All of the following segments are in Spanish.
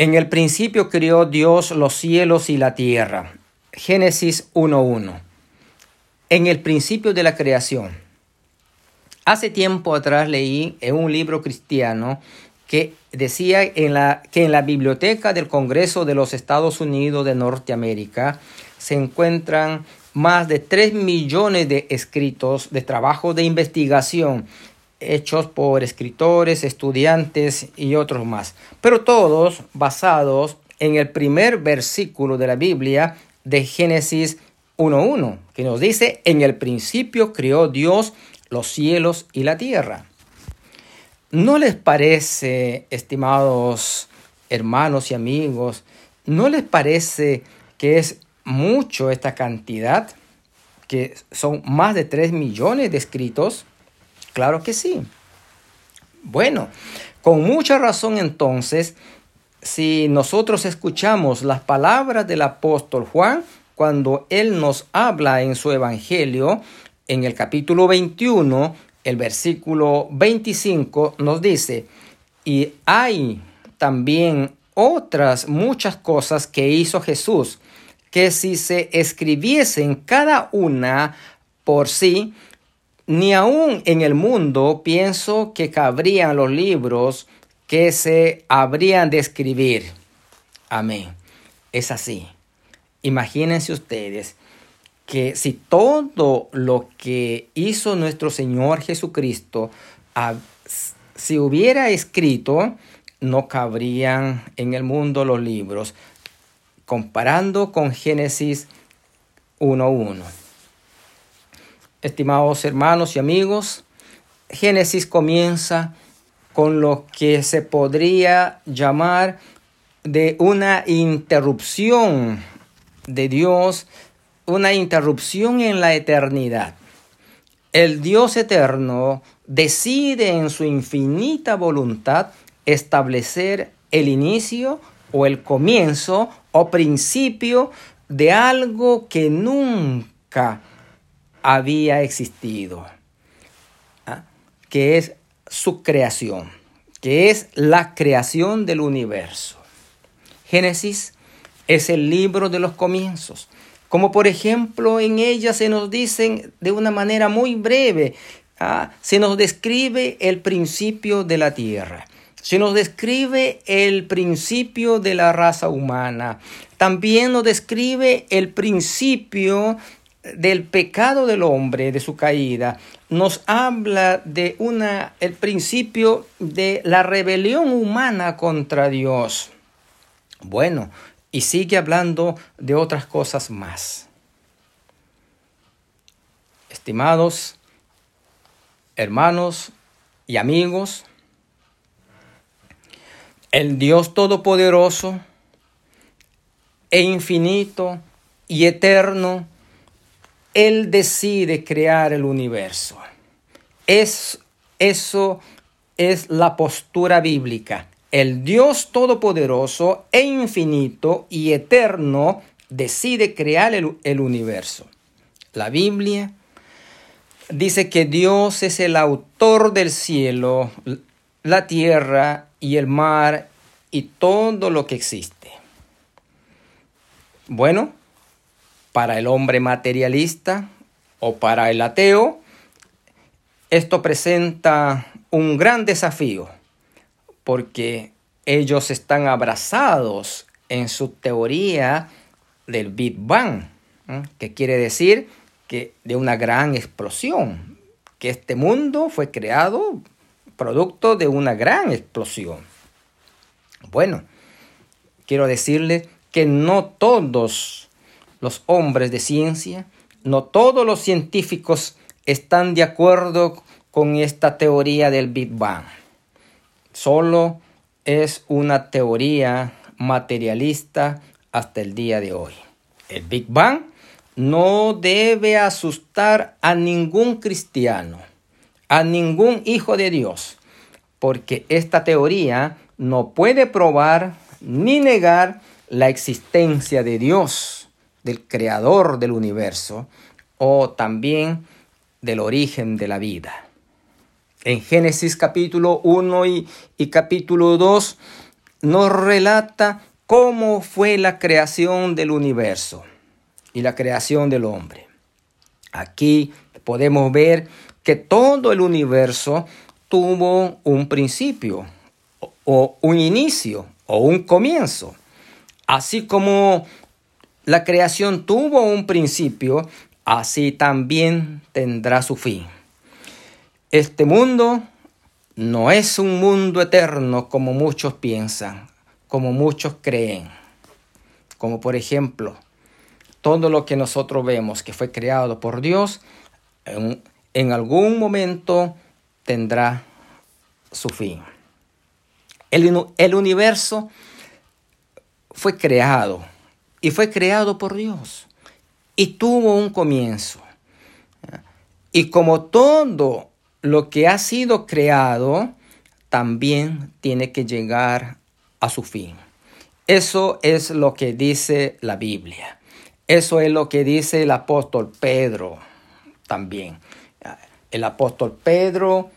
En el principio creó Dios los cielos y la tierra. Génesis 1.1. En el principio de la creación. Hace tiempo atrás leí en un libro cristiano que decía que en la biblioteca del Congreso de los Estados Unidos de Norteamérica se encuentran más de 3 millones de escritos de trabajo de investigación hechos por escritores, estudiantes y otros más, pero todos basados en el primer versículo de la Biblia de Génesis 1.1, que nos dice, en el principio creó Dios los cielos y la tierra. ¿No les parece, estimados hermanos y amigos, no les parece que es mucho esta cantidad, que son más de 3 millones de escritos? Claro que sí. Bueno, con mucha razón entonces, si nosotros escuchamos las palabras del apóstol Juan, cuando él nos habla en su evangelio, en el capítulo 21, el versículo 25 nos dice, y hay también otras muchas cosas que hizo Jesús, que si se escribiesen cada una por sí, ni aún en el mundo pienso que cabrían los libros que se habrían de escribir. Amén. Es así. Imagínense ustedes que si todo lo que hizo nuestro Señor Jesucristo si hubiera escrito, no cabrían en el mundo los libros, comparando con Génesis 1.1. Estimados hermanos y amigos, Génesis comienza con lo que se podría llamar de una interrupción de Dios, una interrupción en la eternidad. El Dios eterno decide en su infinita voluntad establecer el inicio o el comienzo o principio de algo que nunca había existido, ¿ah? que es su creación, que es la creación del universo. Génesis es el libro de los comienzos, como por ejemplo en ella se nos dicen de una manera muy breve, ¿ah? se nos describe el principio de la tierra. Se nos describe el principio de la raza humana. También nos describe el principio del pecado del hombre, de su caída, nos habla de una, el principio de la rebelión humana contra Dios. Bueno, y sigue hablando de otras cosas más. Estimados hermanos y amigos, el Dios Todopoderoso e infinito y eterno, él decide crear el universo. Es, eso es la postura bíblica. El Dios Todopoderoso e infinito y eterno decide crear el, el universo. La Biblia dice que Dios es el autor del cielo, la tierra y el mar y todo lo que existe. Bueno, para el hombre materialista o para el ateo, esto presenta un gran desafío porque ellos están abrazados en su teoría del Big Bang, que quiere decir que de una gran explosión, que este mundo fue creado producto de una gran explosión. Bueno, quiero decirles que no todos los hombres de ciencia, no todos los científicos están de acuerdo con esta teoría del Big Bang. Solo es una teoría materialista hasta el día de hoy. El Big Bang no debe asustar a ningún cristiano, a ningún hijo de Dios, porque esta teoría no puede probar ni negar la existencia de Dios del creador del universo o también del origen de la vida. En Génesis capítulo 1 y, capítulo 2 nos relata cómo fue la creación del universo y la creación del hombre. Aquí podemos ver que todo el universo tuvo un principio o un inicio o un comienzo. Así como la creación tuvo un principio, así también tendrá su fin. Este mundo no es un mundo eterno como muchos piensan, como muchos creen. Como por ejemplo, todo lo que nosotros vemos que fue creado por Dios, en, algún momento tendrá su fin. El, universo fue creado y fue creado por Dios y tuvo un comienzo. Y como todo lo que ha sido creado, también tiene que llegar a su fin. Eso es lo que dice la Biblia. Eso es lo que dice el apóstol Pedro también. El apóstol Pedro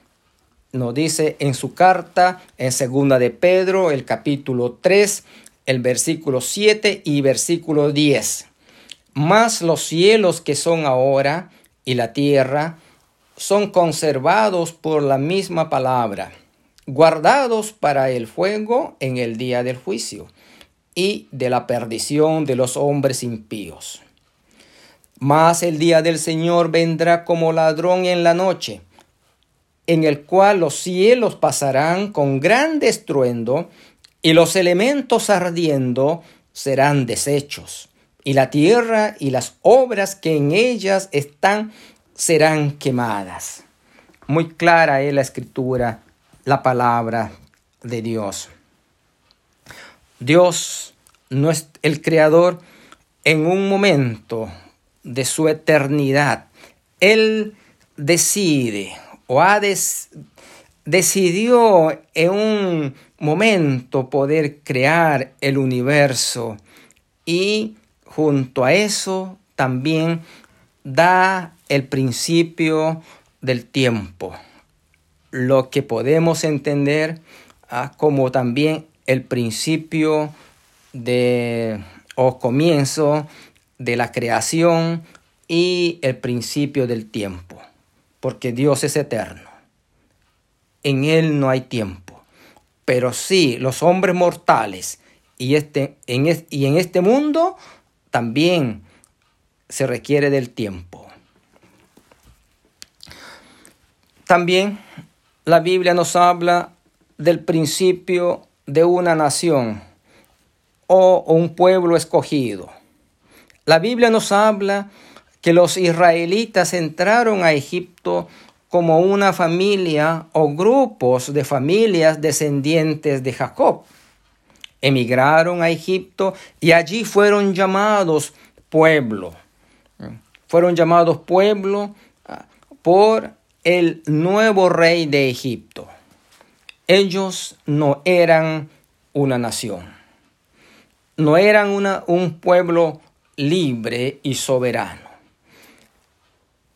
nos dice en su carta, en segunda de Pedro, el capítulo 3, el versículo 7 y versículo 10. Más los cielos que son ahora y la tierra son conservados por la misma palabra, guardados para el fuego en el día del juicio y de la perdición de los hombres impíos. Mas el día del Señor vendrá como ladrón en la noche, en el cual los cielos pasarán con gran estruendo, y los elementos ardiendo serán deshechos, y la tierra y las obras que en ellas están serán quemadas. Muy clara es la escritura, la palabra de Dios. Dios no es el creador en un momento de su eternidad. Él decide o ha decidió en un momento poder crear el universo. Y junto a eso también da el principio del tiempo, lo que podemos entender ah, como también el principio de o comienzo de la creación y el principio del tiempo, porque Dios es eterno. En Él no hay tiempo, pero sí los hombres mortales y, este, en, y en este mundo también se requiere del tiempo. También la Biblia nos habla del principio de una nación o un pueblo escogido. La Biblia nos habla que los israelitas entraron a Egipto como una familia o grupos de familias descendientes de Jacob. Emigraron a Egipto y allí fueron llamados pueblo. Fueron llamados pueblo ah, por el nuevo rey de Egipto. Ellos no eran una nación, no eran una, un pueblo libre y soberano.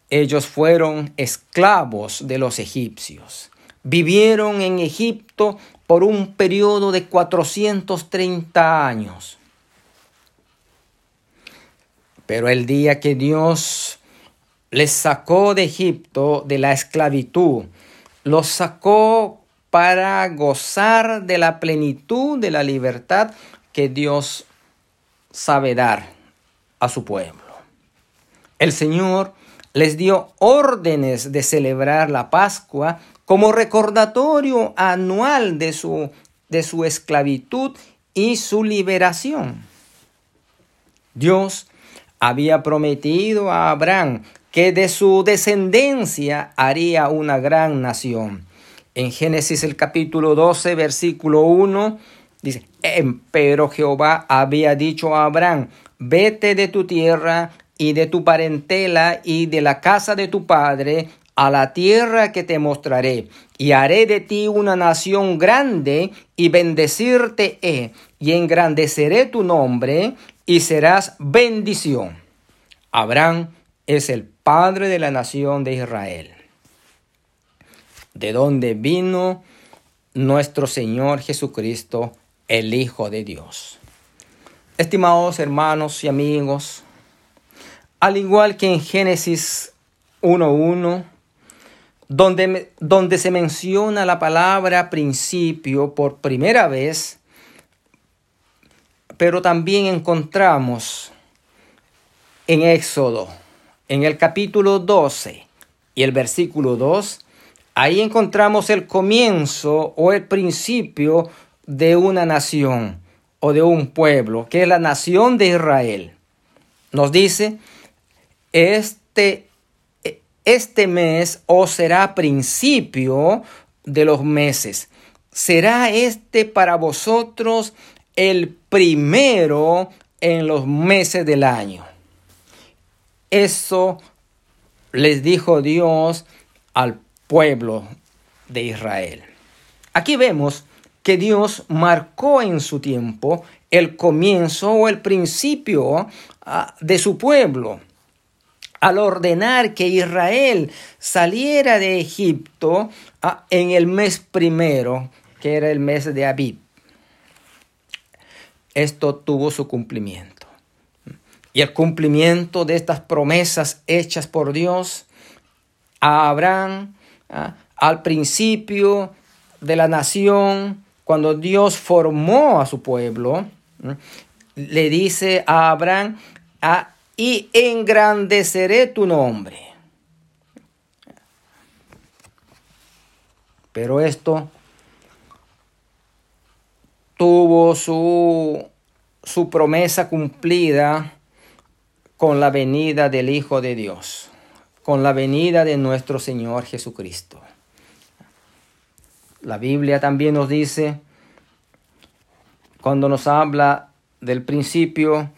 Ellos fueron esclavos de los egipcios. Vivieron en Egipto por un periodo de 430 años. Pero el día que Dios les sacó de Egipto de la esclavitud, los sacó para gozar de la plenitud de la libertad que Dios sabe dar a su pueblo. El Señor les dio órdenes de celebrar la Pascua como recordatorio anual de su, de su esclavitud y su liberación. Dios había prometido a Abraham que de su descendencia haría una gran nación. En Génesis el capítulo 12, versículo 1, dice, pero Jehová había dicho a Abraham, vete de tu tierra y de tu parentela y de la casa de tu padre a la tierra que te mostraré, y haré de ti una nación grande, y bendecirte he, y engrandeceré tu nombre, y serás bendición. Abraham es el padre de la nación de Israel, de donde vino nuestro Señor Jesucristo el Hijo de Dios. Estimados hermanos y amigos, al igual que en Génesis 1.1, donde, donde se menciona la palabra principio por primera vez, pero también encontramos en Éxodo, en el capítulo 12 y el versículo 2, ahí encontramos el comienzo o el principio de una nación o de un pueblo, que es la nación de Israel. Nos dice, este, este mes os será principio de los meses. Será este para vosotros el primero en los meses del año. Eso les dijo Dios al pueblo de Israel. Aquí vemos que Dios marcó en su tiempo el comienzo o el principio ah, de su pueblo. Al ordenar que Israel saliera de Egipto ah, en el mes primero, que era el mes de Abib. Esto tuvo su cumplimiento. Y el cumplimiento de estas promesas hechas por Dios a Abraham ah, al principio de la nación, cuando Dios formó a su pueblo, le dice a Abraham, ah, y engrandeceré tu nombre. Pero esto tuvo su, su promesa cumplida con la venida del Hijo de Dios, con la venida de nuestro Señor Jesucristo. La Biblia también nos dice, cuando nos habla del principio,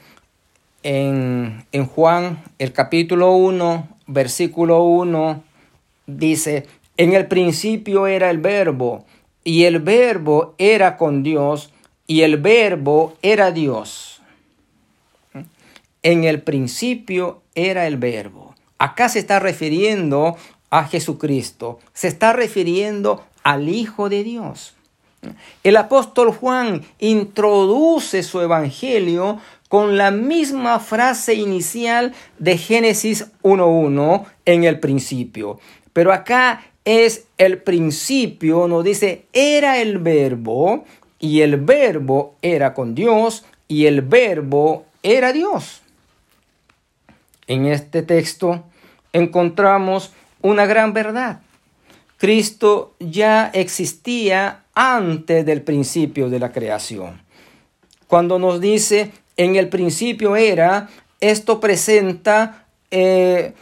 en, en Juan, el capítulo 1, versículo 1, dice, en el principio era el verbo, y el verbo era con Dios, y el verbo era Dios. En el principio era el verbo. Acá se está refiriendo a Jesucristo, se está refiriendo al Hijo de Dios. El apóstol Juan introduce su evangelio con la misma frase inicial de Génesis 1.1 en el principio. Pero acá es el principio, nos dice, era el verbo y el verbo era con Dios y el verbo era Dios. En este texto encontramos una gran verdad. Cristo ya existía antes del principio de la creación. Cuando nos dice en el principio era, esto presenta eh,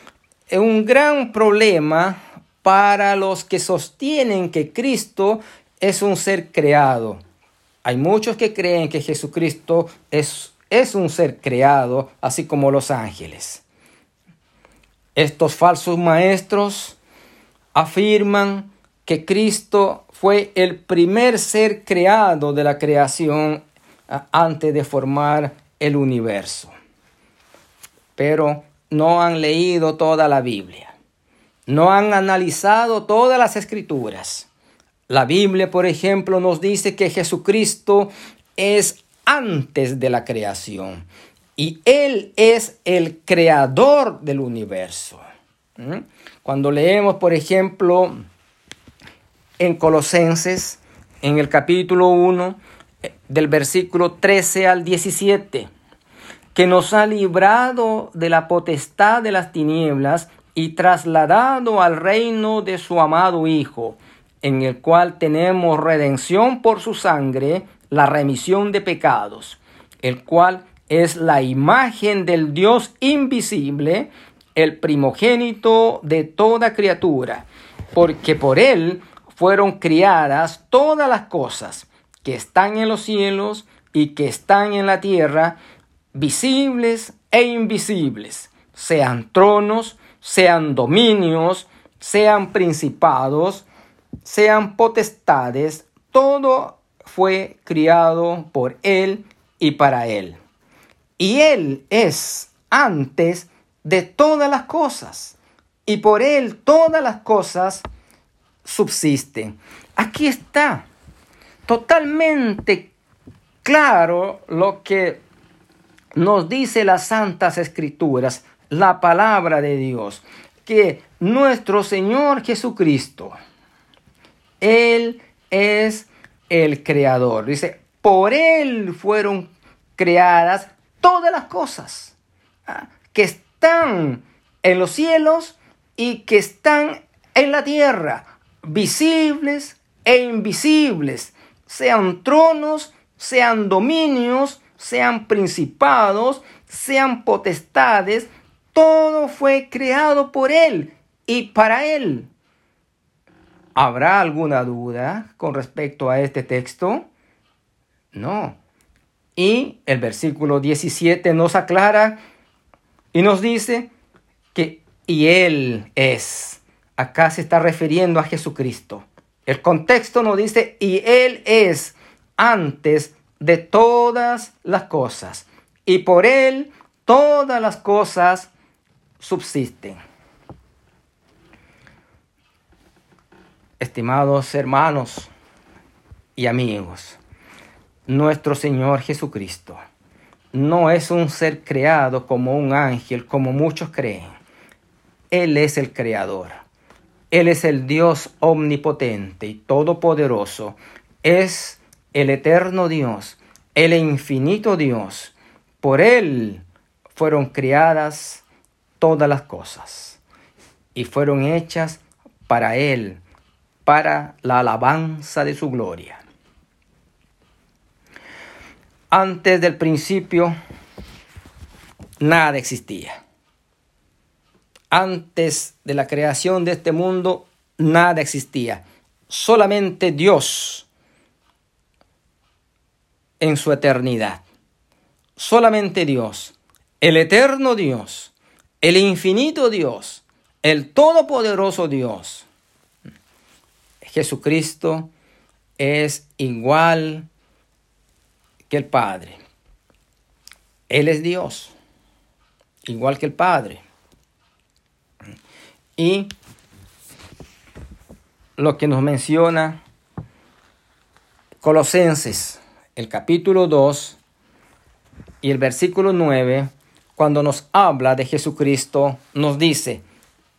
un gran problema para los que sostienen que Cristo es un ser creado. Hay muchos que creen que Jesucristo es, es un ser creado, así como los ángeles. Estos falsos maestros afirman que Cristo fue el primer ser creado de la creación antes de formar el universo. Pero no han leído toda la Biblia. No han analizado todas las escrituras. La Biblia, por ejemplo, nos dice que Jesucristo es antes de la creación y Él es el creador del universo. ¿Mm? Cuando leemos, por ejemplo, en Colosenses, en el capítulo 1, eh, del versículo 13 al 17, que nos ha librado de la potestad de las tinieblas y trasladado al reino de su amado Hijo, en el cual tenemos redención por su sangre, la remisión de pecados, el cual es la imagen del Dios invisible, el primogénito de toda criatura, porque por él fueron criadas todas las cosas que están en los cielos y que están en la tierra, visibles e invisibles, sean tronos, sean dominios, sean principados, sean potestades, todo fue criado por Él y para Él. Y Él es antes de todas las cosas, y por Él todas las cosas subsisten. Aquí está, totalmente claro lo que nos dice las santas escrituras, la palabra de Dios, que nuestro Señor Jesucristo, Él es el creador. Dice, por Él fueron creadas todas las cosas ¿ah? que están en los cielos y que están en la tierra, visibles e invisibles, sean tronos, sean dominios, sean principados, sean potestades, todo fue creado por Él y para Él. ¿Habrá alguna duda con respecto a este texto? No. Y el versículo 17 nos aclara y nos dice que y Él es. Acá se está refiriendo a Jesucristo. El contexto nos dice y Él es antes de todas las cosas. Y por Él todas las cosas subsisten. Estimados hermanos y amigos, nuestro Señor Jesucristo no es un ser creado como un ángel, como muchos creen. Él es el creador. Él es el Dios omnipotente y todopoderoso. Es el eterno Dios, el infinito Dios. Por Él fueron creadas todas las cosas y fueron hechas para Él, para la alabanza de su gloria. Antes del principio, nada existía. Antes de la creación de este mundo, nada existía. Solamente Dios en su eternidad. Solamente Dios, el eterno Dios, el infinito Dios, el todopoderoso Dios. Jesucristo es igual que el Padre. Él es Dios, igual que el Padre. Y lo que nos menciona Colosenses, el capítulo 2 y el versículo 9, cuando nos habla de Jesucristo, nos dice,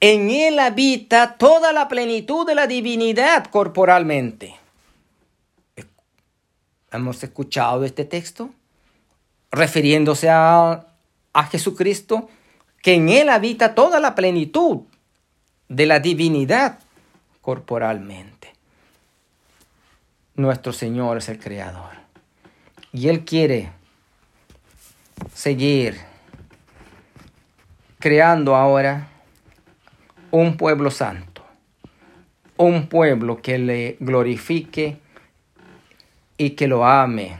en Él habita toda la plenitud de la divinidad corporalmente. ¿Hemos escuchado este texto? Refiriéndose a, a Jesucristo, que en Él habita toda la plenitud de la divinidad corporalmente. Nuestro Señor es el Creador. Y Él quiere seguir creando ahora un pueblo santo, un pueblo que le glorifique y que lo ame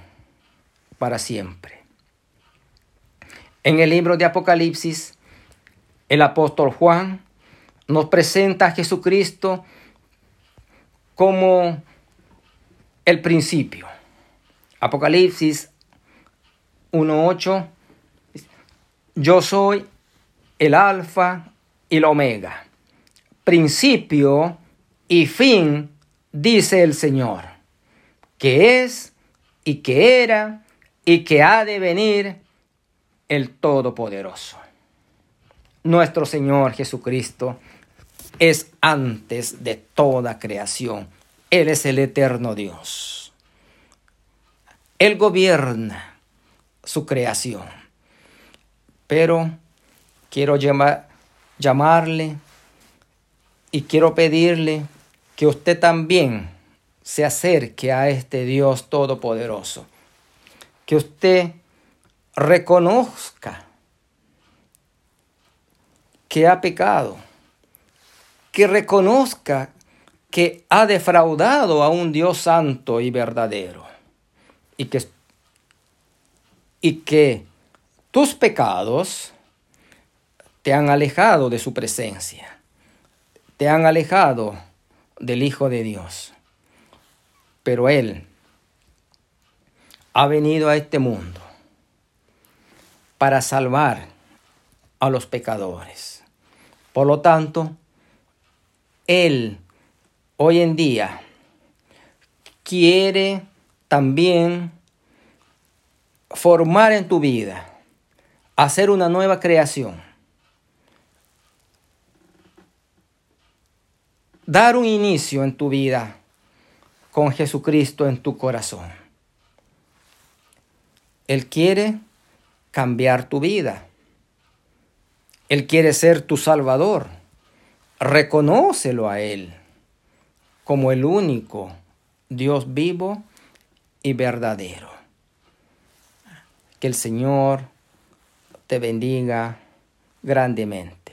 para siempre. En el libro de Apocalipsis, el apóstol Juan nos presenta a Jesucristo como el principio. Apocalipsis 1.8, yo soy el alfa y la omega, principio y fin, dice el Señor, que es y que era y que ha de venir el Todopoderoso. Nuestro Señor Jesucristo es antes de toda creación. Él es el eterno Dios. Él gobierna su creación. Pero quiero llamarle y quiero pedirle que usted también se acerque a este Dios todopoderoso. Que usted reconozca que ha pecado que reconozca que ha defraudado a un Dios santo y verdadero y que, y que tus pecados te han alejado de su presencia, te han alejado del Hijo de Dios. Pero Él ha venido a este mundo para salvar a los pecadores. Por lo tanto, él hoy en día quiere también formar en tu vida, hacer una nueva creación, dar un inicio en tu vida con Jesucristo en tu corazón. Él quiere cambiar tu vida. Él quiere ser tu Salvador. Reconócelo a Él como el único Dios vivo y verdadero. Que el Señor te bendiga grandemente.